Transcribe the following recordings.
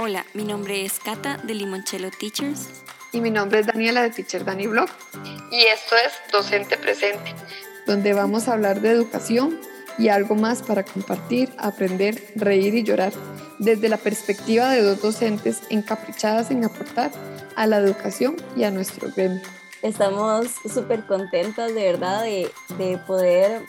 Hola, mi nombre es Cata de Limoncello Teachers. Y mi nombre es Daniela de Teacher Dani Blog. Y esto es Docente Presente, donde vamos a hablar de educación y algo más para compartir, aprender, reír y llorar, desde la perspectiva de dos docentes encaprichadas en aportar a la educación y a nuestro gremio. Estamos súper contentas de verdad de, de poder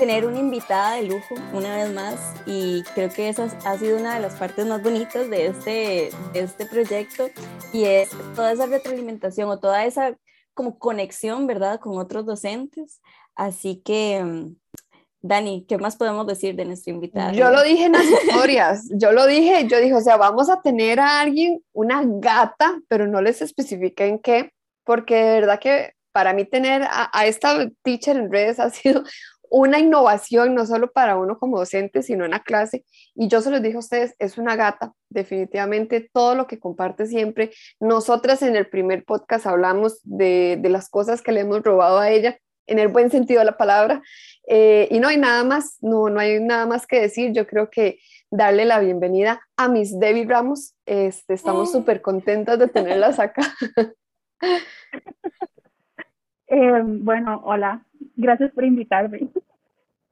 tener una invitada de lujo una vez más y creo que esa ha sido una de las partes más bonitas de este, de este proyecto y es toda esa retroalimentación o toda esa como conexión, ¿verdad?, con otros docentes. Así que, mm, Dani, ¿qué más podemos decir de nuestra invitada? Yo lo dije en las historias, yo lo dije, yo dije, o sea, vamos a tener a alguien, una gata, pero no les especifiqué en qué, porque de verdad que para mí tener a, a esta teacher en redes ha sido una innovación, no solo para uno como docente, sino en la clase. Y yo se los dije a ustedes, es una gata, definitivamente todo lo que comparte siempre. Nosotras en el primer podcast hablamos de, las cosas que le hemos robado a ella, en el buen sentido de la palabra. Eh, y no hay nada más, no, no hay nada más que decir. Yo creo que darle la bienvenida a Miss Debbie Ramos. Este, estamos súper contentas de tenerlas acá. Eh, bueno, hola, gracias por invitarme.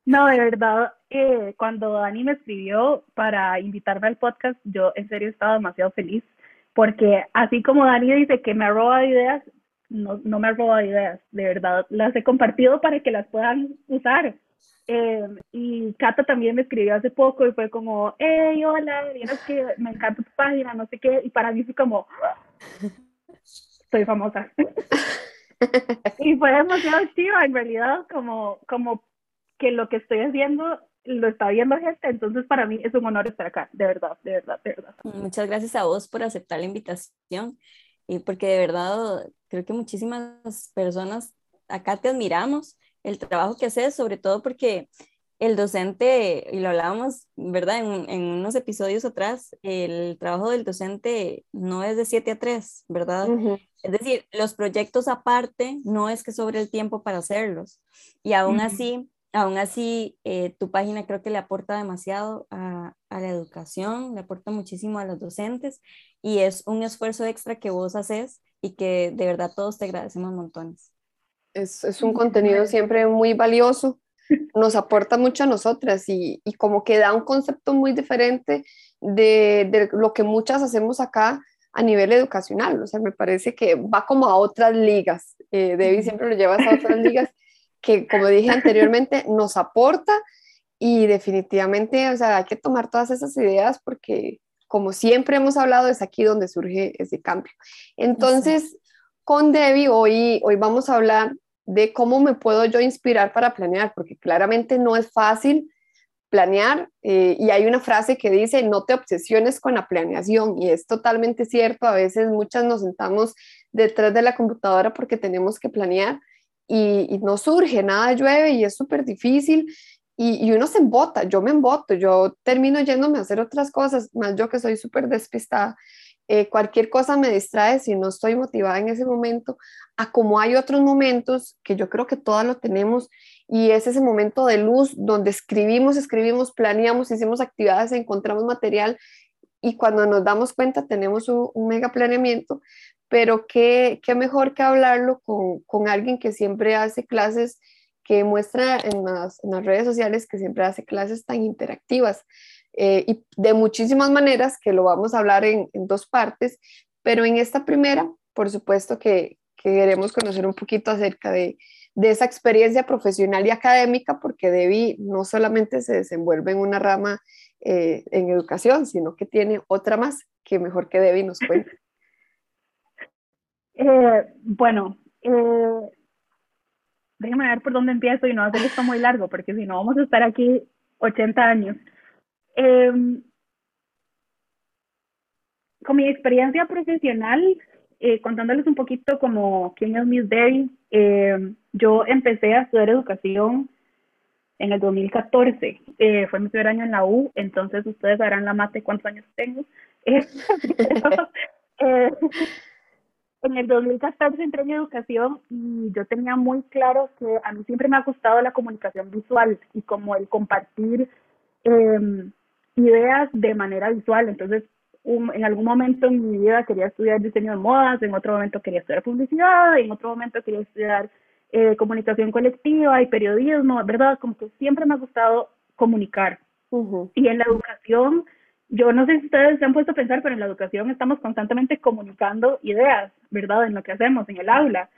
No, de verdad, eh, cuando Dani me escribió para invitarme al podcast, yo en serio estaba demasiado feliz, porque así como Dani dice que me ha robado ideas, no, no me ha robado ideas, de verdad, las he compartido para que las puedan usar. Eh, y Cata también me escribió hace poco y fue como, hey, hola, vienes que me encanta tu página, no sé qué, y para mí fue como, soy famosa. y fue demasiado chiva, en realidad, como, como que lo que estoy haciendo lo está viendo gente, entonces para mí es un honor estar acá, de verdad, de verdad, de verdad. Muchas gracias a vos por aceptar la invitación y porque de verdad creo que muchísimas personas acá te admiramos el trabajo que haces, sobre todo porque el docente, y lo hablábamos, ¿verdad? En, en, unos episodios atrás, el trabajo del docente no es de 7 a 3, ¿verdad? Es decir, los proyectos aparte no es que sobre el tiempo para hacerlos. Y aún así, aún así, eh, tu página creo que le aporta demasiado a, a, la educación, le aporta muchísimo a los docentes y es un esfuerzo extra que vos haces y que de verdad todos te agradecemos montones. Es, es un contenido siempre muy valioso nos aporta mucho a nosotras y, y, como que da un concepto muy diferente de, de, lo que muchas hacemos acá a nivel educacional. O sea, me parece que va como a otras ligas. Eh, Debbie siempre lo llevas a otras ligas que, como dije anteriormente, nos aporta y definitivamente, o sea, hay que tomar todas esas ideas porque, como siempre hemos hablado, es aquí donde surge ese cambio. Entonces, con Debbie hoy, hoy vamos a hablar de cómo me puedo yo inspirar para planear, porque claramente no es fácil planear eh, y hay una frase que dice no te obsesiones con la planeación y es totalmente cierto, a veces muchas nos sentamos detrás de la computadora porque tenemos que planear y, no surge, nada llueve y es súper difícil y, y, uno se embota, yo me emboto, yo termino yéndome a hacer otras cosas, más yo que soy súper despistada eh, cualquier cosa me distrae si no estoy motivada en ese momento, a como hay otros momentos que yo creo que todas lo tenemos y es ese momento de luz donde escribimos, escribimos, planeamos, hicimos actividades, encontramos material y cuando nos damos cuenta tenemos un, mega planeamiento, pero qué, qué, mejor que hablarlo con, con, alguien que siempre hace clases, que muestra en las, en las redes sociales que siempre hace clases tan interactivas. Eh, y de muchísimas maneras que lo vamos a hablar en, dos partes, pero en esta primera, por supuesto que, queremos conocer un poquito acerca de, esa experiencia profesional y académica, porque Debbie no solamente se desenvuelve en una rama eh, en educación, sino que tiene otra más que mejor que Debbie nos cuente. Eh, bueno, déjeme ver por dónde empiezo y no hacer esto muy largo, porque si no vamos a estar aquí 80 años. Eh, con mi experiencia profesional, eh, contándoles un poquito como quién es Miss Debbie, eh, yo empecé a estudiar educación en el 2014. Eh, fue mi primer año en la U, entonces ustedes sabrán la mate cuántos años tengo. En el 2014 entré en educación y yo tenía muy claro que a mí siempre me ha gustado la comunicación visual y como el compartir eh, ideas de manera visual. Entonces, en algún momento en mi vida quería estudiar diseño de modas, en otro momento quería estudiar publicidad, en otro momento quería estudiar eh, comunicación colectiva y periodismo, ¿verdad? Como que siempre me ha gustado comunicar. Y en la educación, yo no sé si ustedes se han puesto a pensar, pero en la educación estamos constantemente comunicando ideas, ¿verdad? En lo que hacemos en el aula.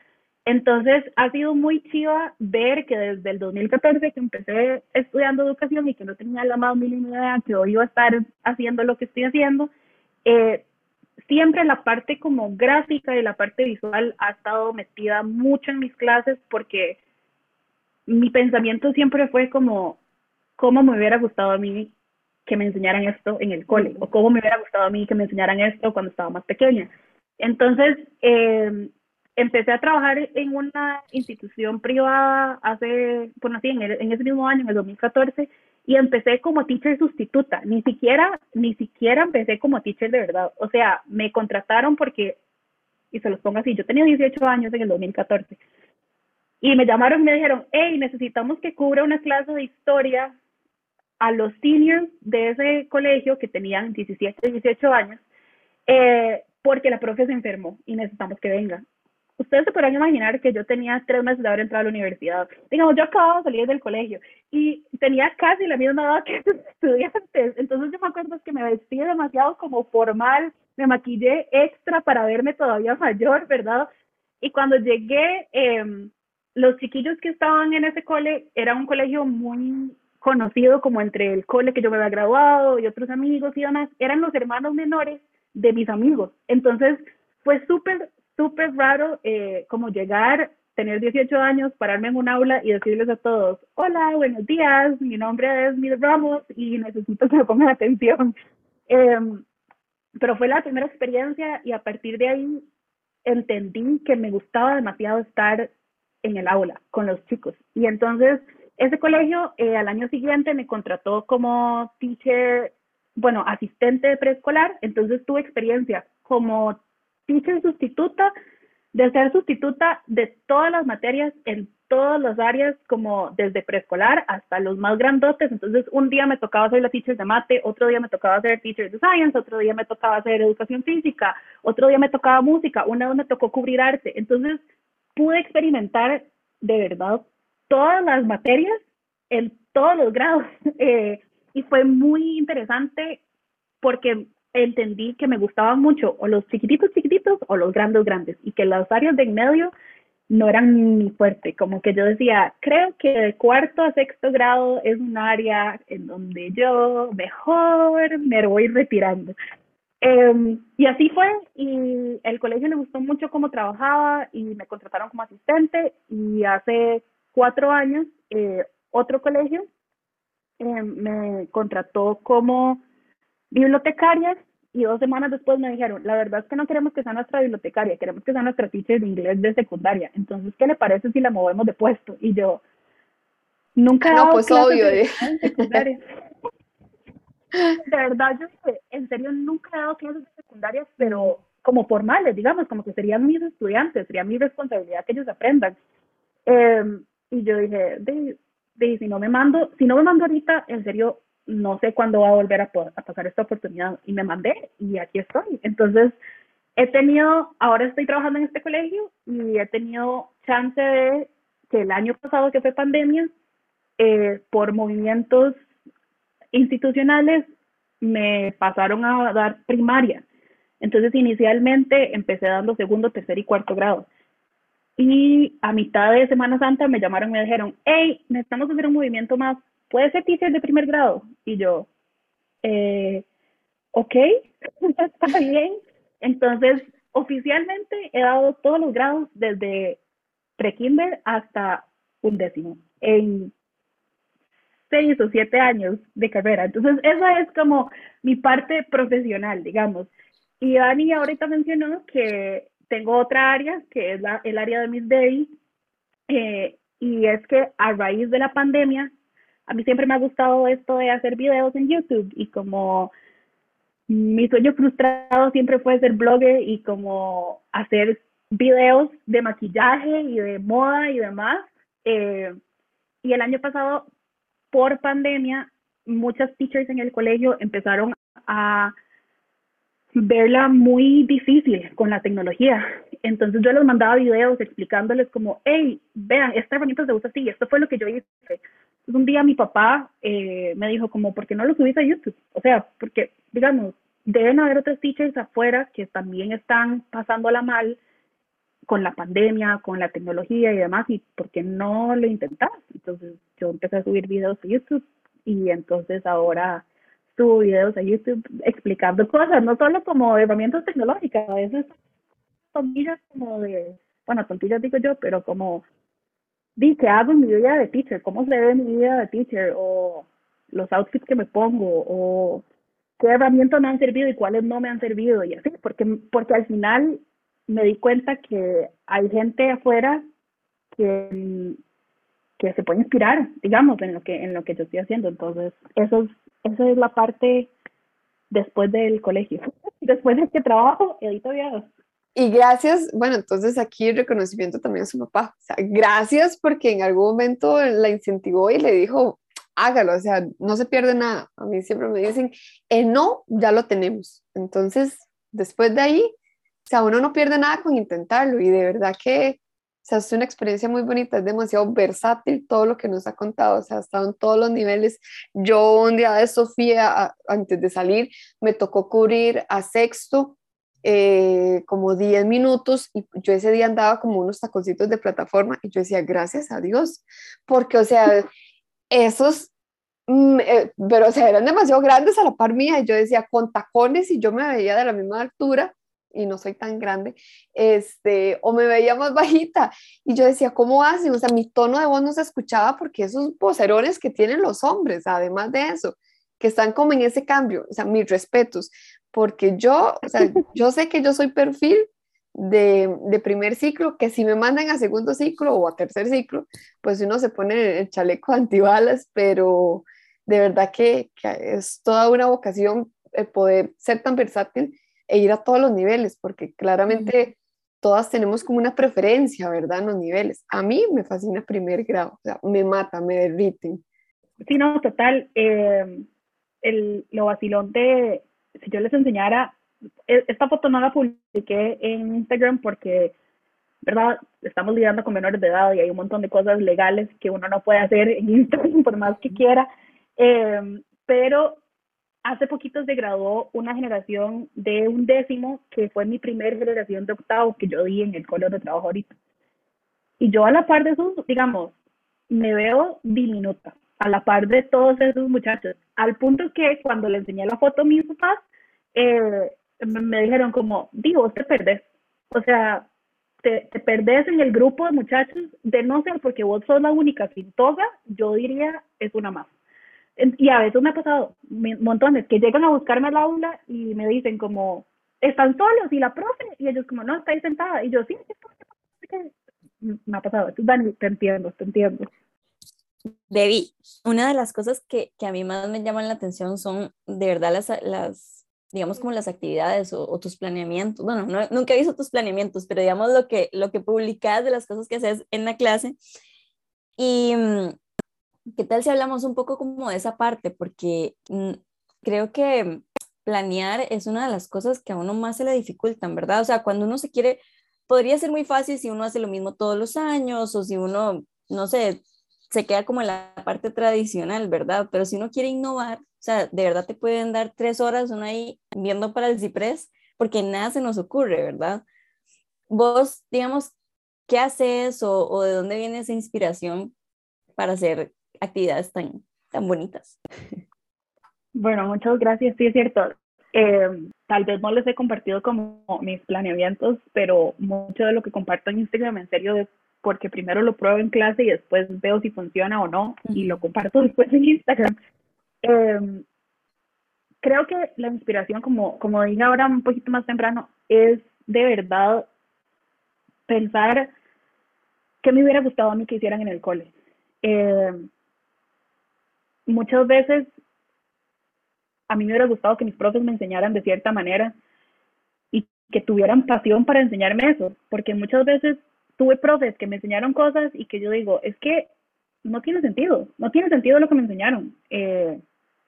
Entonces, ha sido muy chiva ver que desde el 2014 que empecé estudiando educación y que no tenía la más mínima idea que hoy iba a estar haciendo lo que estoy haciendo, eh, siempre la parte como gráfica y la parte visual ha estado metida mucho en mis clases porque mi pensamiento siempre fue como, ¿cómo me hubiera gustado a mí que me enseñaran esto en el cole? ¿O cómo me hubiera gustado a mí que me enseñaran esto cuando estaba más pequeña? Entonces, eh, empecé a trabajar en una institución privada hace, bueno, sí, en, en ese mismo año, en el 2014, y empecé como teacher sustituta, ni siquiera, ni siquiera empecé como teacher de verdad, o sea, me contrataron porque, y se los pongo así, yo tenía 18 años en el 2014, y me llamaron y me dijeron, hey, necesitamos que cubra una clase de historia a los seniors de ese colegio que tenían 17, 18 años, eh, porque la profe se enfermó y necesitamos que venga ustedes se podrán imaginar que yo tenía tres meses de haber entrado a la universidad. Digamos, yo acababa de salir del colegio y tenía casi la misma edad que los estudiantes. Entonces yo me acuerdo que me vestí demasiado como formal, me maquillé extra para verme todavía mayor, ¿verdad? Y cuando llegué, em, los chiquillos que estaban en ese cole, era un colegio muy conocido como entre el cole que yo me había graduado y otros amigos y demás, eran los hermanos menores de mis amigos. Entonces fue súper, súper raro eh, como llegar, tener 18 años, pararme en un aula y decirles a todos, hola, buenos días, mi nombre es Mil Ramos y necesito que me pongan atención. Em, pero fue la primera experiencia y a partir de ahí entendí que me gustaba demasiado estar en el aula con los chicos. Y entonces ese colegio eh, al año siguiente me contrató como teacher, bueno, asistente de preescolar, entonces tuve experiencia como teacher sustituta, de ser sustituta de todas las materias en todas las áreas, como desde preescolar hasta los más grandotes. Entonces, un día me tocaba ser la teacher de mate, otro día me tocaba ser teacher de science, otro día me tocaba hacer educación física, otro día me tocaba música, una vez me tocó cubrir arte. Entonces, pude experimentar de verdad todas las materias en todos los grados. Eh, y fue muy interesante porque entendí que me gustaban mucho o los chiquititos chiquititos o los grandes grandes y que las áreas de en medio no eran mi fuerte, como que yo decía, creo que de cuarto a sexto grado es un área en donde yo mejor me voy retirando. Em, y así fue, y el colegio le gustó mucho cómo trabajaba y me contrataron como asistente y hace cuatro años eh, otro colegio em, me contrató como bibliotecarias y dos semanas después me dijeron, la verdad es que no queremos que sea nuestra bibliotecaria, queremos que sea nuestra teacher de inglés de secundaria. Entonces, ¿qué le parece si la movemos de puesto? Y yo, nunca he no, pues obvio, de, secundaria. de verdad, yo en serio nunca he dado clases de secundaria, pero como formales, digamos, como que serían mis estudiantes, sería mi responsabilidad que ellos aprendan. Em, y yo dije, si no me mando, si no me mando ahorita, en serio, no sé cuándo va a volver a, pasar esta oportunidad y me mandé y aquí estoy. Entonces, he tenido, ahora estoy trabajando en este colegio y he tenido chance de que el año pasado que fue pandemia, eh, por movimientos institucionales, me pasaron a dar primaria. Entonces, inicialmente empecé dando segundo, tercer y cuarto grado. Y a mitad de Semana Santa me llamaron y me dijeron, hey, necesitamos hacer un movimiento más ¿puede ser teacher de primer grado? Y yo, eh, ok, está bien. Entonces, oficialmente he dado todos los grados desde pre-kinder hasta un décimo en seis o siete años de carrera. Entonces, esa es como mi parte profesional, digamos. Y Dani ahorita mencionó que tengo otra área, que es la, el área de Miss Day, eh, y es que a raíz de la pandemia a mí siempre me ha gustado esto de hacer videos en YouTube y como mi sueño frustrado siempre fue ser blogger y como hacer videos de maquillaje y de moda y demás. Eh, y el año pasado, por pandemia, muchas teachers en el colegio empezaron a verla muy difícil con la tecnología. Entonces yo les mandaba videos explicándoles como, hey, vean, esta herramienta se usa así, esto fue lo que yo hice. Entonces, un día mi papá eh, me dijo como, ¿por qué no lo subís a YouTube? O sea, porque, digamos, deben haber otros teachers afuera que también están pasándola mal con la pandemia, con la tecnología y demás, y ¿por qué no lo intentas? Entonces yo empecé a subir videos a YouTube y entonces ahora subo videos a YouTube explicando cosas, no solo como herramientas tecnológicas, a veces tontillas como de, bueno, tontillas digo yo, pero como, di, ¿qué hago en mi vida de teacher? ¿Cómo se ve mi vida de teacher? O los outfits que me pongo, o qué herramientas me han servido y cuáles no me han servido, y así, porque, porque al final me di cuenta que hay gente afuera que, que se puede inspirar, digamos, en lo que, en lo que yo estoy haciendo. Entonces, eso es, esa es la parte después del colegio. Después de que trabajo, edito videos. Y gracias, bueno, entonces aquí el reconocimiento también a su papá. O sea, gracias porque en algún momento la incentivó y le dijo, hágalo, o sea, no se pierde nada. A mí siempre me dicen, el no, ya lo tenemos. Entonces, después de ahí, o sea, uno no pierde nada con intentarlo y de verdad que, o sea, es una experiencia muy bonita, es demasiado versátil todo lo que nos ha contado, o sea, ha estado en todos los niveles. Yo un día de Sofía, antes de salir, me tocó cubrir a sexto eh, como 10 minutos y yo ese día andaba como unos taconcitos de plataforma y yo decía, gracias a Dios, porque o sea, esos, mm, eh, pero o sea, eran demasiado grandes a la par mía y yo decía, con tacones y yo me veía de la misma altura y no soy tan grande, este, o me veía más bajita y yo decía, ¿cómo hacen? O sea, mi tono de voz no se escuchaba porque esos vocerones que tienen los hombres, además de eso, que están como en ese cambio, o sea, mis respetos, porque yo, o sea, yo sé que yo soy perfil de, de, primer ciclo, que si me mandan a segundo ciclo o a tercer ciclo, pues uno se pone el chaleco antibalas, pero de verdad que, que es toda una vocación poder ser tan versátil e ir a todos los niveles, porque claramente todas tenemos como una preferencia, ¿verdad? En los niveles. A mí me fascina primer grado, o sea, me mata, me derriten. Sí, no, total. Eh, el, lo vacilón de, si yo les enseñara, e, esta foto no la publiqué en Instagram porque, ¿verdad? Estamos lidiando con menores de edad y hay un montón de cosas legales que uno no puede hacer en Instagram por más que quiera. Eh, pero hace poquito se graduó una generación de un décimo que fue mi primer generación de octavo que yo di en el colegio de trabajo ahorita. Y yo a la par de esos, digamos, me veo diminuta a la par de todos esos muchachos, al punto que cuando le enseñé la foto a mis papás, eh, me dijeron como, digo, te perdés, o sea, te, te, perdés en el grupo de muchachos, de no ser porque vos sos la única sin toga, yo diría, es una más. Y a veces me ha pasado montones que llegan a buscarme al aula y me dicen como, están solos y la profe, y ellos como, no, está ahí sentada, y yo, sí, me ha pasado, Dani, te entiendo, te entiendo. Debbie, una de las cosas que, que, a mí más me llaman la atención son de verdad las, las digamos como las actividades o, tus planeamientos. Bueno, no, nunca he visto tus planeamientos, pero digamos lo que, lo que publicas de las cosas que haces en la clase. Y mm, qué tal si hablamos un poco como de esa parte, porque mm, creo que planear es una de las cosas que a uno más se le dificultan, ¿verdad? O sea, cuando uno se quiere, podría ser muy fácil si uno hace lo mismo todos los años o si uno, no sé, se queda como en la parte tradicional, ¿verdad? Pero si uno quiere innovar, o sea, de verdad te pueden dar tres horas uno ahí viendo para el ciprés, porque nada se nos ocurre, ¿verdad? Vos, digamos, ¿qué haces o, o de dónde viene esa inspiración para hacer actividades tan, tan bonitas? Bueno, muchas gracias, sí es cierto. Eh, tal vez no les he compartido como mis planeamientos, pero mucho de lo que comparto en Instagram en serio es porque primero lo pruebo en clase y después veo si funciona o no y lo comparto después en Instagram. Eh, creo que la inspiración, como, como dije ahora un poquito más temprano, es de verdad pensar qué me hubiera gustado a mí que hicieran en el cole. Eh, muchas veces a mí me hubiera gustado que mis profes me enseñaran de cierta manera y que tuvieran pasión para enseñarme eso, porque muchas veces tuve profes que me enseñaron cosas y que yo digo, es que no tiene sentido, no tiene sentido lo que me enseñaron. Eh,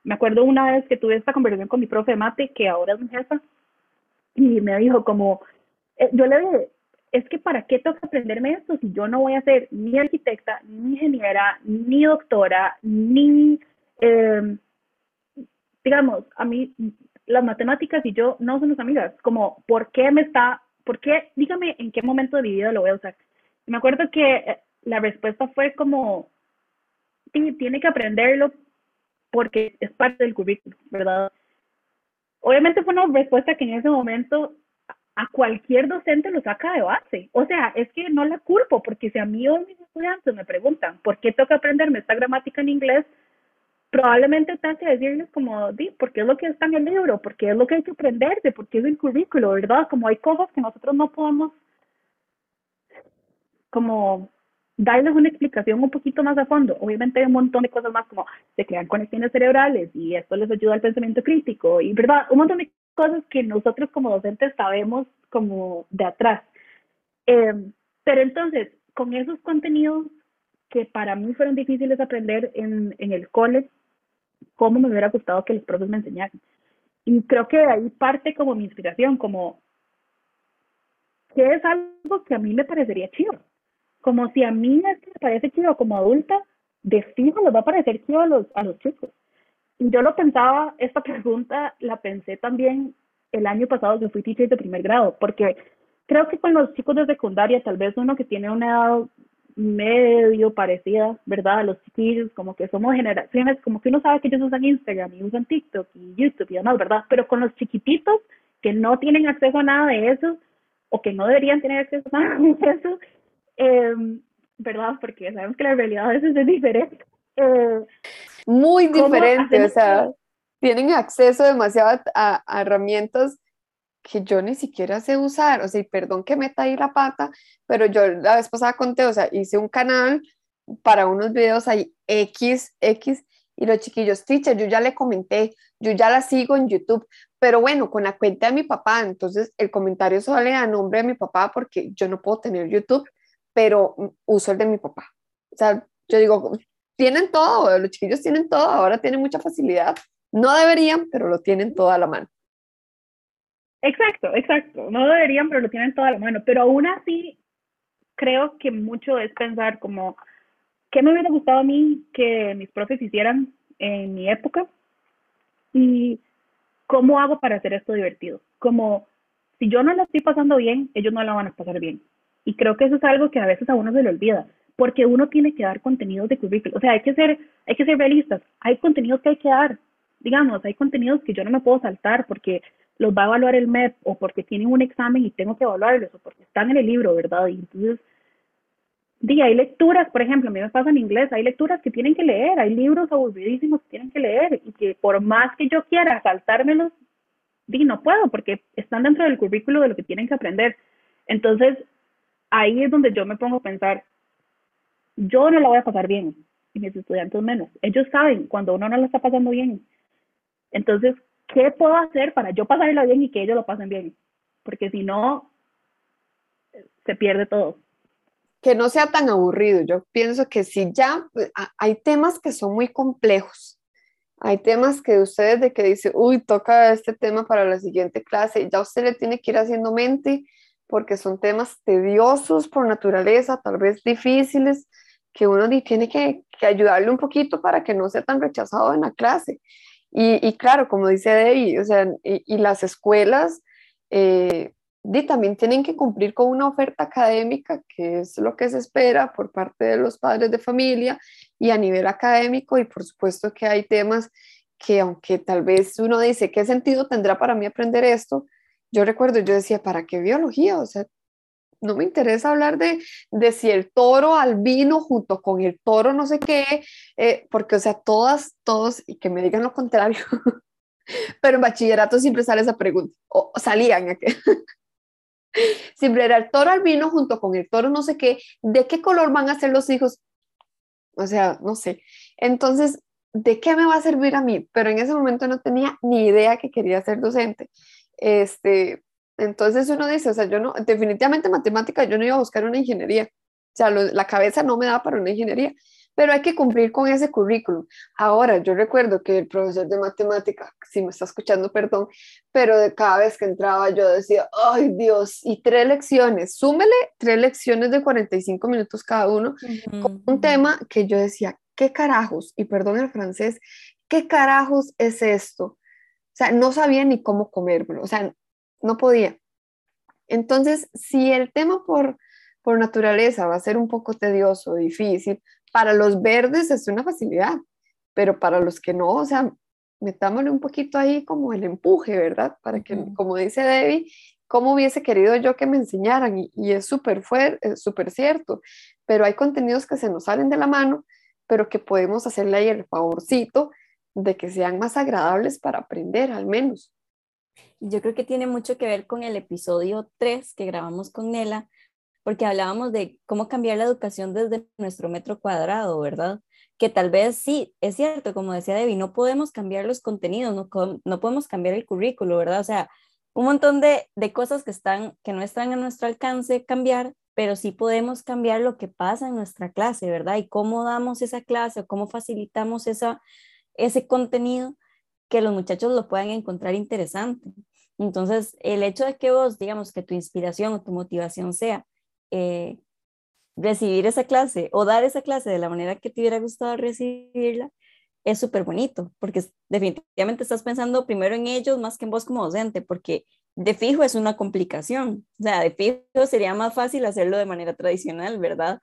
me acuerdo una vez que tuve esta conversación con mi profe mate, que ahora es mi jefa, y me dijo como, eh, yo le es que para qué tengo que aprenderme esto si yo no voy a ser ni arquitecta, ni ingeniera, ni doctora, ni, eh, digamos, a mí las matemáticas y yo no somos amigas, como, ¿por qué me está, por qué, dígame en qué momento de mi vida lo voy a usar? me acuerdo que eh, la respuesta fue como, tiene que aprenderlo porque es parte del currículum, ¿verdad? Obviamente fue una respuesta que en ese momento a cualquier docente lo saca de base. O sea, es que no la culpo, porque si a mí o a mis estudiantes me preguntan por qué que aprenderme esta gramática en inglés, probablemente tenga que decirles como, di, porque es lo que está en el libro, porque es lo que hay que aprenderse, porque es el currículo, ¿verdad? Como hay cosas que nosotros no podemos como darles una explicación un poquito más a fondo. Obviamente hay un montón de cosas más como se crean conexiones cerebrales y esto les ayuda al pensamiento crítico y verdad, un montón de cosas que nosotros como docentes sabemos como de atrás. Em, pero entonces, con esos contenidos que para mí fueron difíciles de aprender en, en el cole, ¿cómo me hubiera gustado que los profes me enseñaran? Y creo que ahí parte como mi inspiración, como que es algo que a mí me parecería chido como si a mí me parece chido como adulta, de fijo les va a parecer chido a los, a los chicos. Yo lo pensaba, esta pregunta la pensé también el año pasado que fui teacher de primer grado, porque creo que con los chicos de secundaria, tal vez uno que tiene una edad medio parecida, ¿verdad? A los chiquillos, como que somos generaciones, como que uno sabe que ellos usan Instagram y usan TikTok y YouTube y demás, ¿verdad? Pero con los chiquititos que no tienen acceso a nada de eso, o que no deberían tener acceso a nada de eso, eh, ¿verdad? Porque sabemos que la realidad a veces es diferente. Eh, Muy diferente, o sea, tienen acceso demasiado a, a, herramientas que yo ni siquiera sé usar, o sea, y perdón que meta ahí la pata, pero yo la vez pasada conté, o sea, hice un canal para unos videos ahí X, X, y los chiquillos, teacher, yo ya le comenté, yo ya la sigo en YouTube, pero bueno, con la cuenta de mi papá, entonces el comentario sale a nombre de mi papá porque yo no puedo tener YouTube, pero uso el de mi papá. O sea, yo digo, tienen todo, los chiquillos tienen todo, ahora tienen mucha facilidad. No deberían, pero lo tienen todo a la mano. Exacto, exacto. No deberían, pero lo tienen todo a la mano. Pero aún así, creo que mucho es pensar como, ¿qué me hubiera gustado a mí que mis profes hicieran en mi época? Y cómo hago para hacer esto divertido. Como, si yo no la estoy pasando bien, ellos no la van a pasar bien. Y creo que eso es algo que a veces a uno se le olvida, porque uno tiene que dar contenidos de currículum. O sea, hay que ser, hay que ser realistas. Hay contenidos que hay que dar. Digamos, hay contenidos que yo no me puedo saltar porque los va a evaluar el MEP o porque tienen un examen y tengo que evaluarlos o porque están en el libro, ¿verdad? Y entonces, di, hay lecturas, por ejemplo, a mí me pasa en inglés, hay lecturas que tienen que leer, hay libros aburridísimos que tienen que leer y que por más que yo quiera saltármelos, di, no puedo porque están dentro del currículo de lo que tienen que aprender. Entonces, ahí es donde yo me pongo a pensar, yo no la voy a pasar bien y mis estudiantes menos. Ellos saben cuando uno no la está pasando bien. Entonces, ¿qué puedo hacer para yo pasarla bien y que ellos lo pasen bien? Porque si no, se pierde todo. Que no sea tan aburrido. Yo pienso que si ya pues, hay temas que son muy complejos. Hay temas que ustedes de que dice, uy, toca este tema para la siguiente clase, ya usted le tiene que ir haciendo mente porque son temas tediosos por naturaleza, tal vez difíciles, que uno tiene que, ayudarle un poquito para que no sea tan rechazado en la clase. Y, claro, como dice Debbie, o sea, y, las escuelas eh, también tienen que cumplir con una oferta académica, que es lo que se espera por parte de los padres de familia y a nivel académico, y por supuesto que hay temas que aunque tal vez uno dice, ¿qué sentido tendrá para mí aprender esto? Yo recuerdo, yo decía, ¿para qué biología? O sea, no me interesa hablar de, de si el toro albino junto con el toro no sé qué, eh, porque, o sea, todas, todos, y que me digan lo contrario, pero en bachillerato siempre sale esa pregunta, o, salían, siempre era el toro albino junto con el toro no sé qué, ¿de qué color van a ser los hijos? O sea, no sé. Entonces, ¿de qué me va a servir a mí? Pero en ese momento no tenía ni idea que quería ser docente. Este, entonces uno dice, o sea, yo no, definitivamente matemática, yo no iba a buscar una ingeniería, o sea, la cabeza no me da para una ingeniería, pero hay que cumplir con ese currículum. Ahora, yo recuerdo que el profesor de matemática, si me está escuchando, perdón, pero de cada vez que entraba yo decía, ay Dios, y tres lecciones, súmele tres lecciones de 45 minutos cada uno, con un tema que yo decía, ¿qué carajos? Y perdón el francés, ¿qué carajos es esto? O sea, no sabía ni cómo comérmelo, o sea, no podía. Entonces, si el tema por, por naturaleza va a ser un poco tedioso, difícil, para los verdes es una facilidad, pero para los que no, o sea, metámosle un poquito ahí como el empuje, ¿verdad? Para que, como dice Debbie, ¿cómo hubiese querido yo que me enseñaran? Y, y es súper súper cierto, pero hay contenidos que se nos salen de la mano, pero que podemos hacerle ahí el favorcito de que sean más agradables para aprender al menos. Yo creo que tiene mucho que ver con el episodio 3 que grabamos con Nela, porque hablábamos de cómo cambiar la educación desde nuestro metro cuadrado, ¿verdad? Que tal vez sí, es cierto, como decía Debbie, no podemos cambiar los contenidos, no, no podemos cambiar el currículo, ¿verdad? O sea, un montón de, de cosas que, están, que no están a nuestro alcance cambiar, pero sí podemos cambiar lo que pasa en nuestra clase, ¿verdad? Y cómo damos esa clase o cómo facilitamos esa, ese contenido que los muchachos lo puedan encontrar interesante. Entonces, el hecho de que vos, digamos, que tu inspiración o tu motivación sea eh, recibir esa clase o dar esa clase de la manera que te hubiera gustado recibirla, es súper bonito, porque definitivamente estás pensando primero en ellos más que en vos como docente, porque de fijo es una complicación, o sea, de fijo sería más fácil hacerlo de manera tradicional, ¿verdad?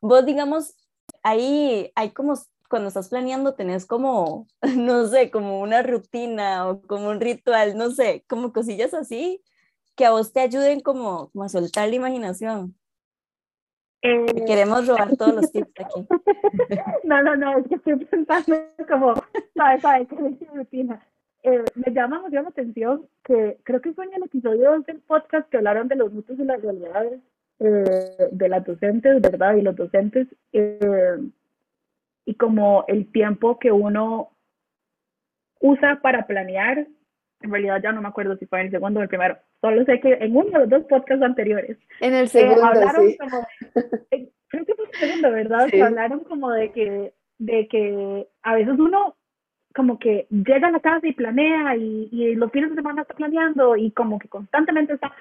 Vos, digamos, ahí hay como cuando estás planeando tenés como, no sé, como una rutina o como un ritual, no sé, como cosillas así que a vos te ayuden como, a soltar la imaginación. Eh, queremos robar todos los tips aquí. no, no, no, es que estoy pensando como, ¿sabes? ¿Sabes? ¿Qué es rutina? Eh, me llama mucho la atención que creo que fue en el episodio del podcast que hablaron de los mitos y las realidades eh, de las docentes, ¿verdad? Y los docentes. Eh, y como el tiempo que uno usa para planear, en realidad ya no me acuerdo si fue en el segundo o el primero, solo sé que en uno de los dos podcasts anteriores. En el segundo, eh, hablaron sí. como creo que fue el segundo, ¿verdad? Hablaron como de que, de que a veces uno como que llega a la casa y planea y, y los fines de semana está planeando y como que constantemente está,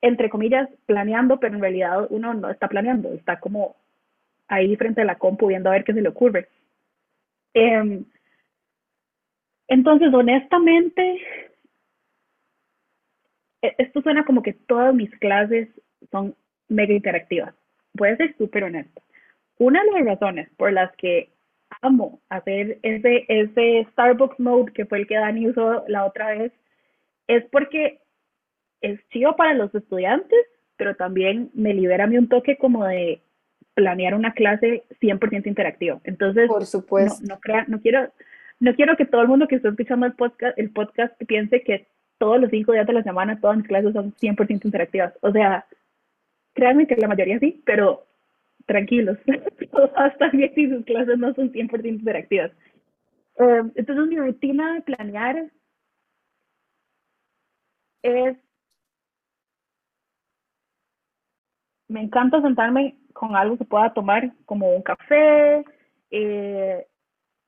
entre comillas, planeando, pero en realidad uno no está planeando, está como ahí frente a la compu viendo a ver qué se le ocurre. Em, entonces, honestamente, e, esto suena como que todas mis clases son mega interactivas. Voy a ser súper honesta. Una de las razones por las que amo hacer ese, ese Starbucks mode que fue el que Dani usó la otra vez es porque es chido para los estudiantes, pero también me libera a mí un toque como de planear una clase 100% interactiva. Entonces, por supuesto. No, no, crea, no quiero no quiero que todo el mundo que esté escuchando el podcast, el podcast piense que todos los cinco días de la semana todas mis clases son 100% interactivas. O sea, créanme que la mayoría sí, pero tranquilos, todas también si sus clases no son 100% interactivas. Eh, entonces mi rutina de planear es me encanta sentarme con algo que pueda tomar, como un café. Eh,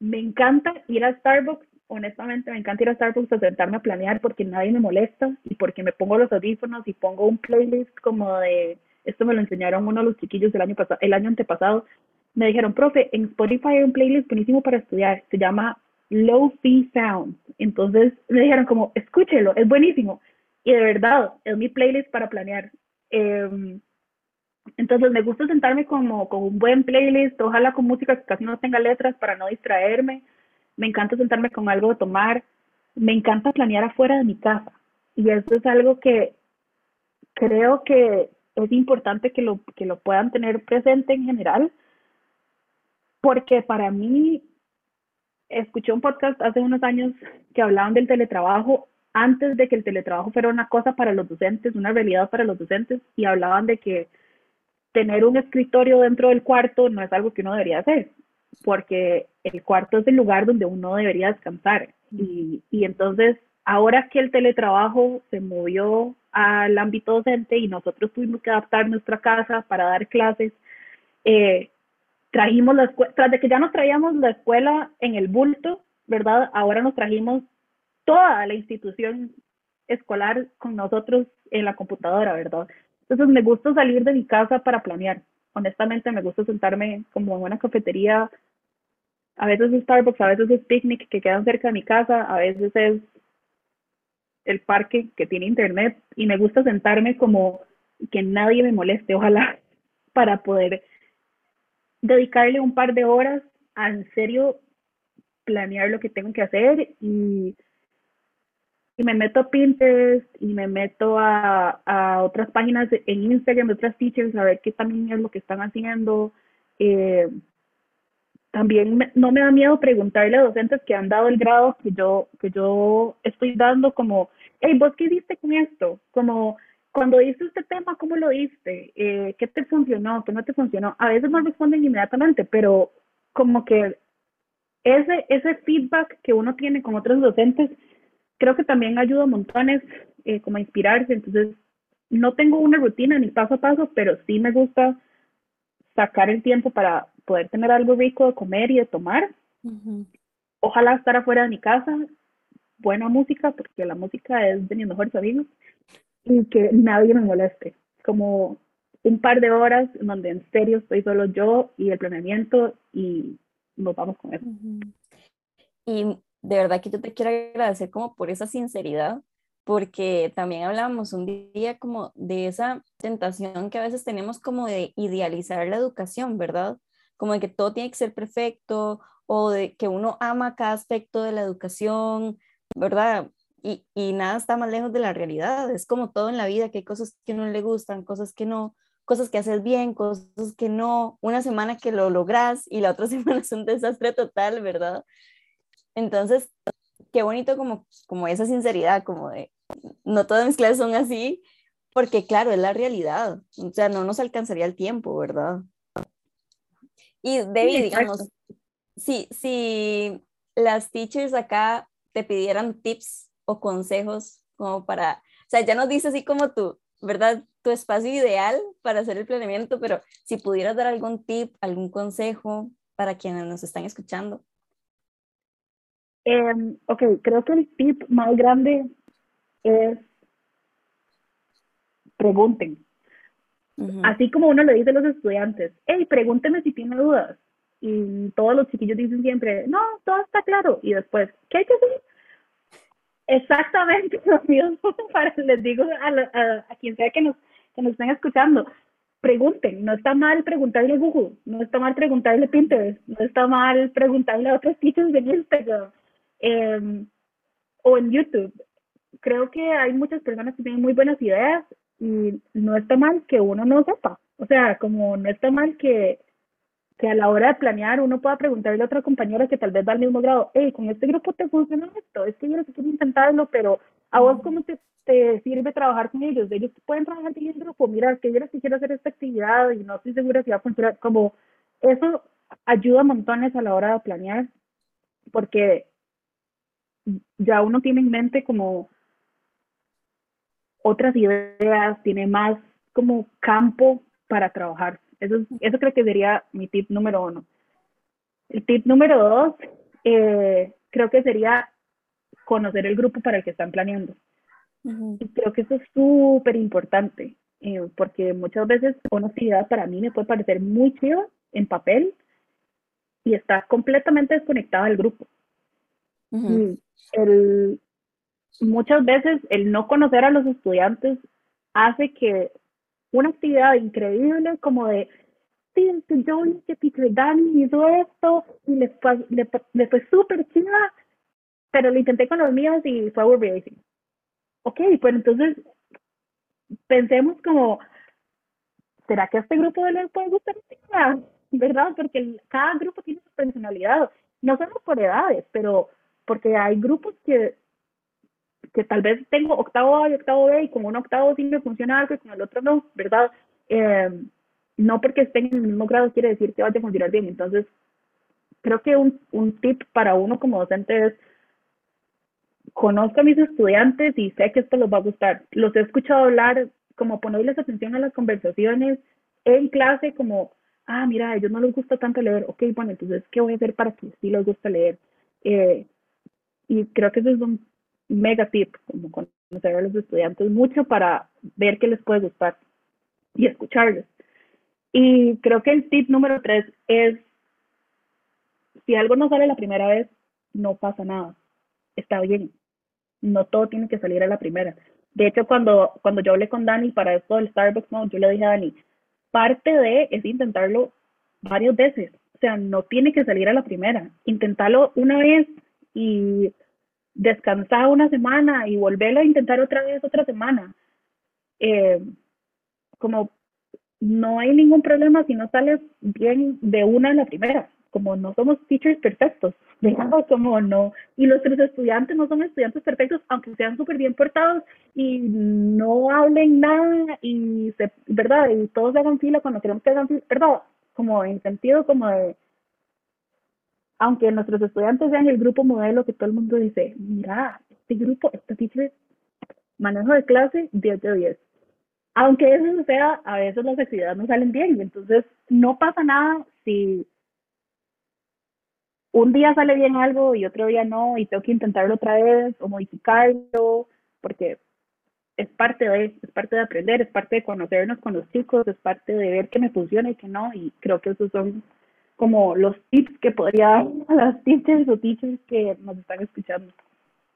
me encanta ir a Starbucks, honestamente, me encanta ir a Starbucks a sentarme a planear porque nadie me molesta y porque me pongo los audífonos y pongo un playlist como de, esto me lo enseñaron uno de los chiquillos del año pasado, el año antepasado. Me dijeron, profe, en Spotify hay un playlist buenísimo para estudiar, se llama Low Fee Sounds. Entonces me dijeron como, escúchelo, es buenísimo. Y de verdad, es mi playlist para planear. Eh, entonces me gusta sentarme como con un buen playlist, ojalá con música que casi no tenga letras para no distraerme. Me encanta sentarme con algo de tomar. Me encanta planear afuera de mi casa. Y eso es algo que creo que es importante que lo, que lo puedan tener presente en general, porque para mí, escuché un podcast hace unos años que hablaban del teletrabajo antes de que el teletrabajo fuera una cosa para los docentes, una realidad para los docentes, y hablaban de que tener un escritorio dentro del cuarto no es algo que uno debería hacer, porque el cuarto es el lugar donde uno debería descansar. Y, y entonces, ahora que el teletrabajo se movió al ámbito docente y nosotros tuvimos que adaptar nuestra casa para dar clases, eh, trajimos la escuela, tras de que ya nos traíamos la escuela en el bulto, ¿verdad? Ahora nos trajimos toda la institución escolar con nosotros en la computadora, ¿verdad? Entonces me gusta salir de mi casa para planear. Honestamente me gusta sentarme como en una cafetería, a veces es Starbucks, a veces es Picnic que quedan cerca de mi casa, a veces es el parque que tiene internet. Y me gusta sentarme como que nadie me moleste, ojalá, para poder dedicarle un par de horas a en serio planear lo que tengo que hacer y, y me meto a Pinterest y me meto a, a otras páginas en Instagram de otras teachers a ver qué también es lo que están haciendo. Eh, también no me da miedo preguntarle a docentes que han dado el grado que yo, que yo estoy dando como, hey, ¿vos qué hiciste con esto? Como, cuando diste este tema, ¿cómo lo diste? Eh, ¿Qué te funcionó? ¿Qué no te funcionó? A veces no responden inmediatamente, pero como que ese, ese feedback que uno tiene con otros docentes, creo que también ayuda a montones eh, como a inspirarse. Entonces, no tengo una rutina ni paso a paso, pero sí me gusta sacar el tiempo para poder tener algo rico de comer y de tomar. Ojalá estar afuera de mi casa, buena música, porque la música es de mis mejores amigos, y que nadie me moleste. Como un par de horas donde en serio estoy solo yo y el planeamiento y nos vamos con eso. Y de verdad que yo te quiero agradecer como por esa sinceridad, porque también hablamos un día como de esa tentación que a veces tenemos como de idealizar la educación, ¿verdad? Como de que todo tiene que ser perfecto o de que uno ama cada aspecto de la educación, ¿verdad? Y, y nada está más lejos de la realidad. Es como todo en la vida, que hay cosas que no le gustan, cosas que no, cosas que haces bien, cosas que no, una semana que lo logras y la otra semana es un desastre total, ¿verdad? Entonces, qué bonito como, como esa sinceridad, como de, no todas mis clases son así, porque claro, es la realidad, o sea, no nos alcanzaría el tiempo, ¿verdad? Y David, digamos, si, si las teachers acá te pidieran tips o consejos como para, o sea, ya nos dice así como tú, ¿verdad? Tu espacio ideal para hacer el planeamiento, pero si pudieras dar algún tip, algún consejo para quienes nos están escuchando. Eh, ok, creo que el tip más grande es pregunten. Así como uno le dice a los estudiantes, hey, pregúnteme si tiene dudas. Y todos los chiquillos dicen siempre, no, todo está claro. Y después, ¿qué hay que hacer? Exactamente lo mismo para, les digo a, a, quien sea que nos, que nos estén escuchando. Pregunten, no está mal preguntarle a Google, no está mal preguntarle a Pinterest, no está mal preguntarle a otros teachers de Instagram eh, o en YouTube. Creo que hay muchas personas que tienen muy buenas ideas y no está mal que uno no sepa. O sea, como no está mal que, que a la hora de planear uno pueda preguntarle a otra compañera que tal vez va al mismo grado, hey, con este grupo te funciona esto, es que yo no quiero intentarlo, pero a vos cómo te, te sirve trabajar con ellos, ellos pueden trabajar en el grupo, mira, que yo no quiero hacer esta actividad y no estoy segura si va a funcionar, como eso ayuda montones a la hora de planear, porque ya uno tiene en mente como otras ideas, tiene más como campo para trabajar. Eso, eso creo que sería mi tip número uno. El tip número dos, eh, creo que sería conocer el grupo para el que están planeando. Y creo que eso es súper importante, eh, porque muchas veces una actividad para mí me puede parecer muy chiva en papel y está completamente desconectada del grupo. El, muchas veces el no conocer a los estudiantes hace que una actividad increíble como de, sí, yo que Peter Dani hizo esto y le fue, le, fue súper chida, pero lo intenté con los míos y fue aburrido. Ok, pues entonces pensemos como, ¿será que a este grupo le puede gustar ¿Verdad? Porque cada grupo tiene su personalidad. No solo por edades, pero porque hay grupos que que tal vez tengo octavo A y octavo B y con un octavo sí me funciona algo y con el otro no, ¿verdad? Eh, no porque estén en el mismo grado quiere decir que vaya a funcionar bien. Entonces, creo que un, un tip para uno como docente es conozco a mis estudiantes y sé que esto les va a gustar. Los he escuchado hablar, como ponerles atención a las conversaciones en clase, como ah, mira, a ellos no les gusta tanto leer, ok, bueno, entonces, ¿qué voy a hacer para que sí les guste leer? Eh, y creo que eso es un mega tip, como conocer a los estudiantes mucho para ver qué les puede gustar y escucharles. Y creo que el tip número tres es, si algo no sale la primera vez, no pasa nada, está bien, no todo tiene que salir a la primera. De hecho, cuando, cuando yo hablé con Dani para esto del Starbucks Mode, yo le dije a Dani, parte de es intentarlo varias veces. O sea, no tiene que salir a la primera. Intentarlo una vez y descansar una semana y volverlo a intentar otra vez otra semana. Eh, como no hay ningún problema si no sales bien de una en la primera como no somos teachers perfectos, digamos como no, y nuestros estudiantes no son estudiantes perfectos, aunque sean súper bien portados y no hablen nada y se, ¿verdad? Y todos hagan fila cuando queremos que hagan fila, ¿verdad? Como en sentido como de, aunque nuestros estudiantes sean el grupo modelo que todo el mundo dice, mira, este grupo, este teacher, manejo de clase, 10 de 10. Aunque eso sea, a veces las actividades no salen bien, entonces no pasa nada si un día sale bien algo y otro día no, y tengo que intentarlo otra vez o modificarlo, porque es parte de, es parte de aprender, es parte de conocernos con los chicos, es parte de ver qué me funciona y qué no, y creo que esos son como los tips que podría dar a las teachers o teachers que nos están escuchando.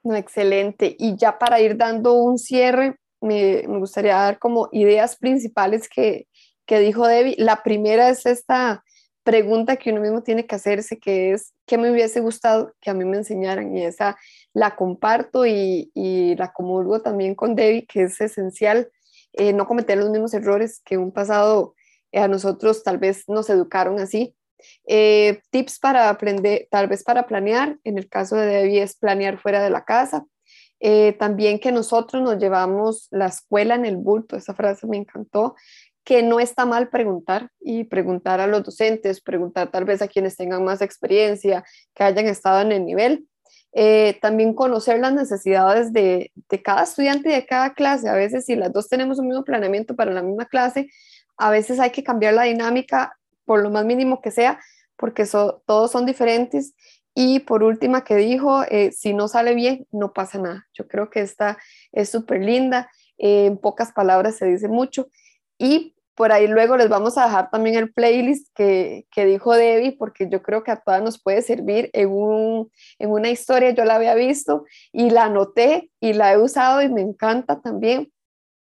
No, excelente. Y ya para ir dando un cierre, me, me gustaría dar como ideas principales que, que dijo Debbie. La primera es esta pregunta que uno mismo tiene que hacerse, que es, ¿qué me hubiese gustado que a mí me enseñaran? Y esa la comparto y, y la comulgo también con Debbie, que es esencial eh, no cometer los mismos errores que un pasado eh, a nosotros tal vez nos educaron así. Eh, tips para aprender, tal vez para planear, en el caso de Debbie es planear fuera de la casa. también que nosotros nos llevamos la escuela en el bulto, esa frase me encantó, que no está mal preguntar y preguntar a los docentes, preguntar tal vez a quienes tengan más experiencia, que hayan estado en el nivel. Eh, también conocer las necesidades de, cada estudiante y de cada clase. A veces si las dos tenemos un mismo planeamiento para la misma clase, a veces hay que cambiar la dinámica por lo más mínimo que sea, porque todos son diferentes. Y por última que dijo, eh, si no sale bien, no pasa nada. Yo creo que esta es súper linda. en pocas palabras se dice mucho. Y por ahí luego les vamos a dejar también el playlist que, que dijo Debbie, porque yo creo que a todas nos puede servir en, un, en una historia, yo la había visto y la anoté y la he usado y me encanta también.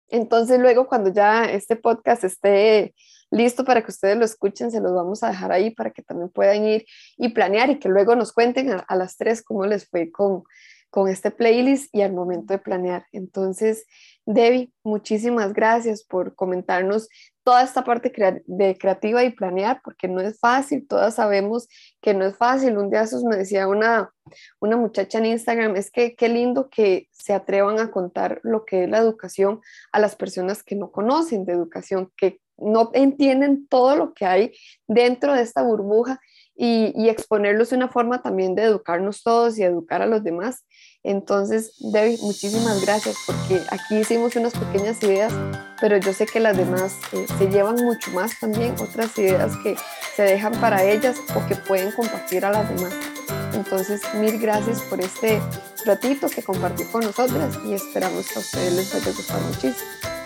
Entonces luego cuando ya este podcast esté listo para que ustedes lo escuchen, se los vamos a dejar ahí para que también puedan ir y planear y que luego nos cuenten a, las tres cómo les fue con, con este playlist y al momento de planear. Entonces, Debbie, muchísimas gracias por comentarnos toda esta parte de creativa y planear, porque no es fácil, todas sabemos que no es fácil. Un día me decía una, una muchacha en Instagram, es que qué lindo que se atrevan a contar lo que es la educación a las personas que no conocen de educación, que no entienden todo lo que hay dentro de esta burbuja y, y exponerlos una forma también de educarnos todos y educar a los demás. Entonces, Debbie, muchísimas gracias porque aquí hicimos unas pequeñas ideas, pero yo sé que las demás eh, se llevan mucho más también, otras ideas que se dejan para ellas o que pueden compartir a las demás. Entonces, mil gracias por este ratito que compartí con nosotras y esperamos que a ustedes les haya gustado muchísimo.